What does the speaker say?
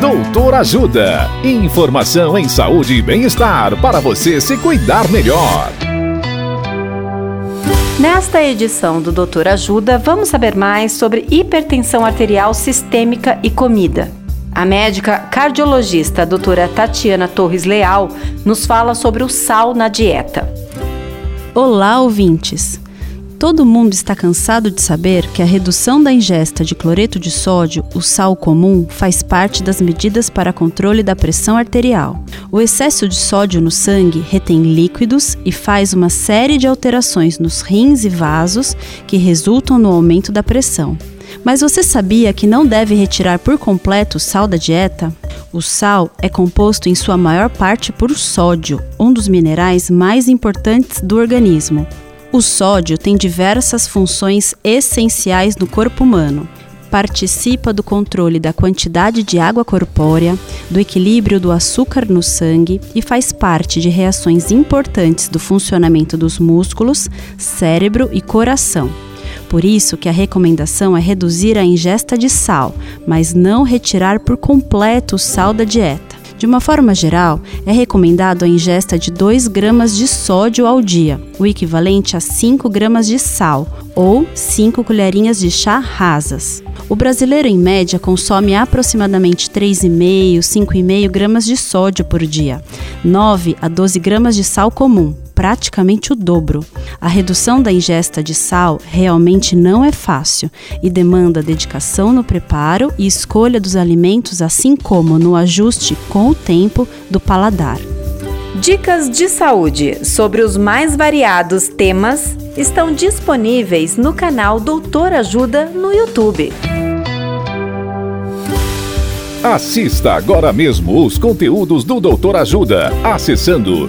Doutor Ajuda. Informação em saúde e bem-estar para você se cuidar melhor. Nesta edição do Doutor Ajuda, vamos saber mais sobre hipertensão arterial sistêmica e comida. A médica cardiologista doutora Tatiana Torres Leal nos fala sobre o sal na dieta. Olá, ouvintes! Todo mundo está cansado de saber que a redução da ingesta de cloreto de sódio, o sal comum, faz parte das medidas para controle da pressão arterial. O excesso de sódio no sangue retém líquidos e faz uma série de alterações nos rins e vasos que resultam no aumento da pressão. Mas você sabia que não deve retirar por completo o sal da dieta? O sal é composto em sua maior parte por sódio, um dos minerais mais importantes do organismo. O sódio tem diversas funções essenciais no corpo humano. Participa do controle da quantidade de água corpórea, do equilíbrio do açúcar no sangue e faz parte de reações importantes do funcionamento dos músculos, cérebro e coração. Por isso que a recomendação é reduzir a ingesta de sal, mas não retirar por completo o sal da dieta. De uma forma geral, é recomendado a ingesta de 2 gramas de sódio ao dia, o equivalente a 5 gramas de sal, ou 5 colherinhas de chá rasas. O brasileiro, em média, consome aproximadamente 3,5, 5,5 gramas de sódio por dia, 9 a 12 gramas de sal comum, praticamente o dobro. A redução da ingesta de sal realmente não é fácil e demanda dedicação no preparo e escolha dos alimentos, assim como no ajuste com o tempo do paladar. Dicas de saúde sobre os mais variados temas estão disponíveis no canal Doutor Ajuda no YouTube. Assista agora mesmo os conteúdos do Doutor Ajuda acessando